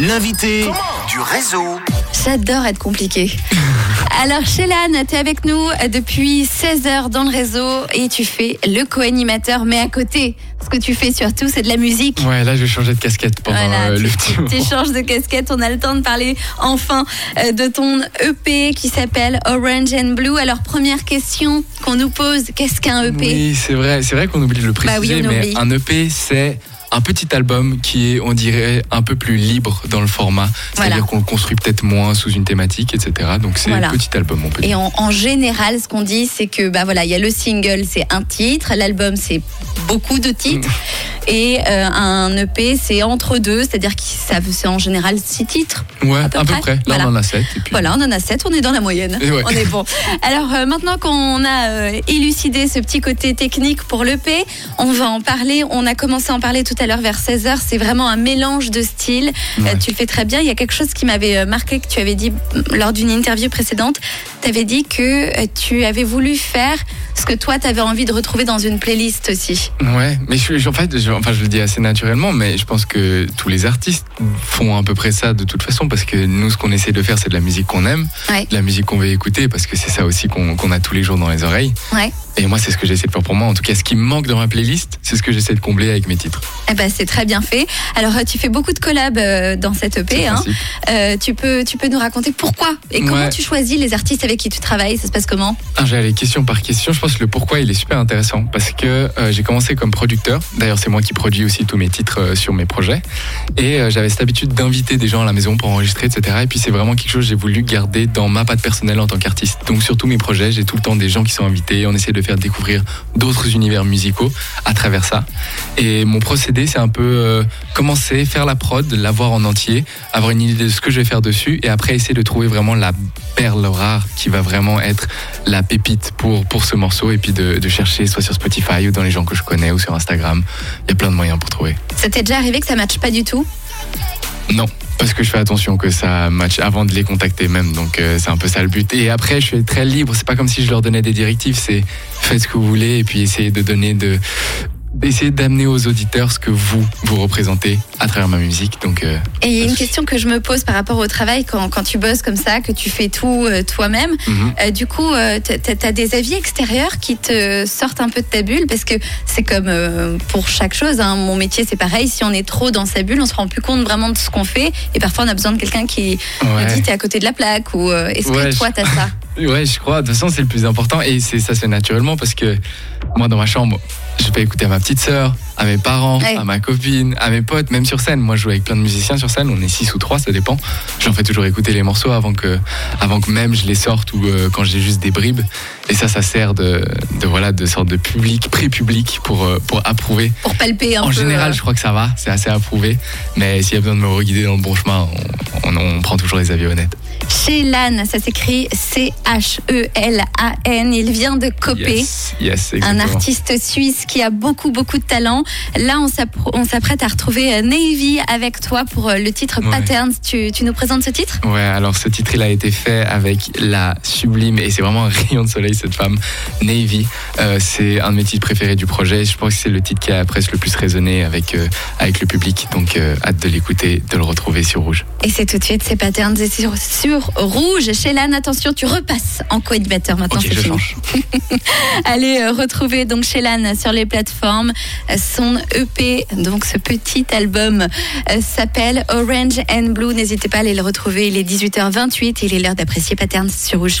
L'invité du réseau. J'adore être compliqué. Alors, Shélan, tu es avec nous depuis 16 heures dans le réseau et tu fais le co-animateur, mais à côté, ce que tu fais surtout, c'est de la musique. Ouais, là, je vais changer de casquette pendant Voilà, euh, tu, le petit tu changes de casquette. On a le temps de parler enfin euh, de ton EP qui s'appelle Orange and Blue. Alors, première question qu'on nous pose qu'est-ce qu'un EP Oui, c'est vrai, c'est vrai qu'on oublie de le Bah oui, préciser, mais oublie. un EP, c'est un petit album qui est, on dirait, un peu plus libre dans le format. C'est-à-dire Voilà. qu'on le construit peut-être moins sous une thématique, etc. Donc c'est Voilà. un petit album, on peut Et dire. en, en général, ce qu'on dit, c'est que bah voilà, il y a le single, c'est un titre, l'album, c'est beaucoup de titres, et euh, un EP, c'est entre deux, c'est-à-dire que c'est en général six titres. Ouais, à à peu près. près. Là, Voilà. on en a sept. Et puis... Voilà, on en a sept, on est dans la moyenne. Ouais. On est bon. Alors euh, maintenant qu'on a euh, élucidé ce petit côté technique pour l'EP, on va en parler. On a commencé à en parler tout à l'heure vers 16h. C'est vraiment un mélange de styles. Euh, Ouais. tu le fais très bien. Il y a quelque chose qui m'avait marqué que tu avais dit mm, lors d'une interview précédente. Tu avais dit que tu avais voulu faire ce que toi, tu avais envie de retrouver dans une playlist aussi. Ouais, mais je, je- en fait, je, enfin, je le dis assez naturellement, mais je pense que tous les artistes font à peu près ça de toute façon, parce que nous, ce qu'on essaie de faire, c'est de la musique qu'on aime, Ouais. de la musique qu'on veut écouter, parce que c'est ça aussi qu'on qu'on a tous les jours dans les oreilles. Ouais. Et moi, c'est ce que j'essaie de faire pour moi. En tout cas, ce qui me manque dans ma playlist, c'est ce que j'essaie de combler avec mes titres. Eh ben, c'est très bien fait. Alors, euh, tu fais beaucoup de collabs euh, dans cette EP. Hein. Euh, tu, peux, tu peux nous raconter pourquoi et comment Ouais. tu choisis les artistes avec qui tu travailles Ça se passe comment? Ah, j'ai allé question par question. Je pense que le pourquoi il est super intéressant parce que euh, j'ai commencé comme producteur. D'ailleurs, c'est moi qui produis aussi tous mes titres euh, sur mes projets. Et euh, j'avais cette habitude d'inviter des gens à la maison pour enregistrer, etc. Et puis c'est vraiment quelque chose que j'ai voulu garder dans ma patte personnelle en tant qu'artiste. Donc sur tous mes projets, j'ai tout le temps des gens qui sont invités. On essaie de faire découvrir d'autres univers musicaux à travers ça. Et mon procédé, c'est un peu commencer, faire la prod, l'avoir en entier, avoir une idée de ce que je vais faire dessus, et après essayer de trouver vraiment la perle rare qui va vraiment être la pépite pour, pour ce morceau, et puis de, de chercher soit sur Spotify ou dans les gens que je connais ou sur Instagram. Il y a plein de moyens pour trouver. Ça t'est déjà arrivé que ça matche pas du tout? Non. Parce que je fais attention que ça matche avant de les contacter même, donc euh, c'est un peu ça le but. Et après, je suis très libre. C'est pas comme si je leur donnais des directives. C'est faites ce que vous voulez et puis essayez de donner de, d'essayer d'amener aux auditeurs ce que vous vous représentez à travers ma musique. Donc euh, Et il y a une question que je me pose par rapport au travail quand, quand tu bosses comme ça, que tu fais tout euh, toi-même. mhm. Euh, du coup, tu as des avis extérieurs qui te sortent un peu de ta bulle? Parce que c'est comme pour chaque chose. hein. Mon métier, c'est pareil. Si on est trop dans sa bulle, on se rend plus compte vraiment de ce qu'on fait. Et parfois, on a besoin de quelqu'un qui nous Ouais. dit t'es à côté de la plaque ou est-ce Ouais, que toi, t'as ça? Ouais, je crois. De toute façon, c'est le plus important et c'est ça se fait naturellement parce que moi, dans ma chambre, je peux écouter ma petite sœur, à mes parents, Ouais. à ma copine, à mes potes, même sur scène. Moi, je joue avec plein de musiciens sur scène. On est six ou trois, ça dépend. J'en fais toujours écouter les morceaux avant que, avant que même je les sorte ou euh, quand j'ai juste des bribes. Et ça, ça sert de, de voilà, de sorte de public, pré-public pour, euh, pour approuver. Pour palper un En peu. général, euh, je crois que ça va, c'est assez approuvé. Mais s'il y a besoin de me reguider dans le bon chemin, on, on- on prend toujours les avis honnêtes. Chez Lan, ça s'écrit C-H-E-L-A-N. Il vient de Copé. Yes, yes, Un artiste suisse qui a beaucoup beaucoup de talent. Là, on s'apprête à retrouver euh, Navy avec toi pour euh, le titre Ouais. Patterns. Tu, tu nous présentes ce titre? Ouais, alors ce titre, il a été fait avec la sublime, et c'est vraiment un rayon de soleil, cette femme, Navy. Euh, c'est un de mes titres préférés du projet. Je pense que c'est le titre qui a presque le plus résonné avec, euh, avec le public. Donc, euh, hâte de l'écouter, de le retrouver sur Rouge. Et c'est tout de suite, c'est Patterns et sur, sur Rouge. Chez Lan, attention, tu repasses en co-animateur maintenant, Ok, c'est je change. Allez retrouver donc chez Lan sur les plateformes son EP, donc ce petit album euh, s'appelle Orange and Blue. N'hésitez pas à aller le retrouver. Il est 18h28. Il est l'heure d'apprécier Patterns sur Rouge.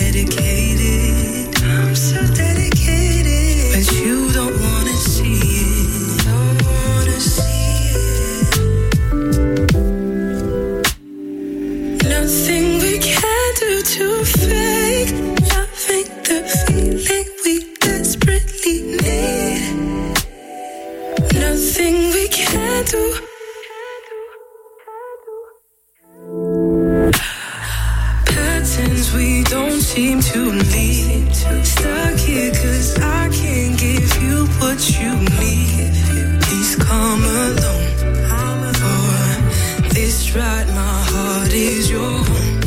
we don't seem to leave. Stuck here cause I can't give you what you need. Please come along for this right, My heart is your home.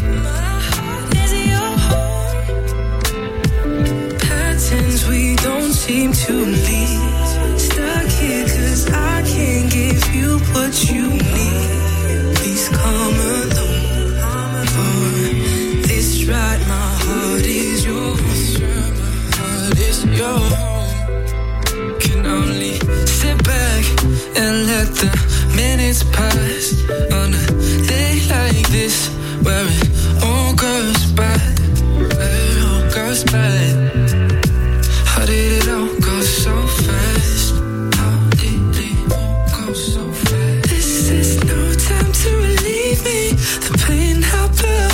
Patterns we don't seem to. to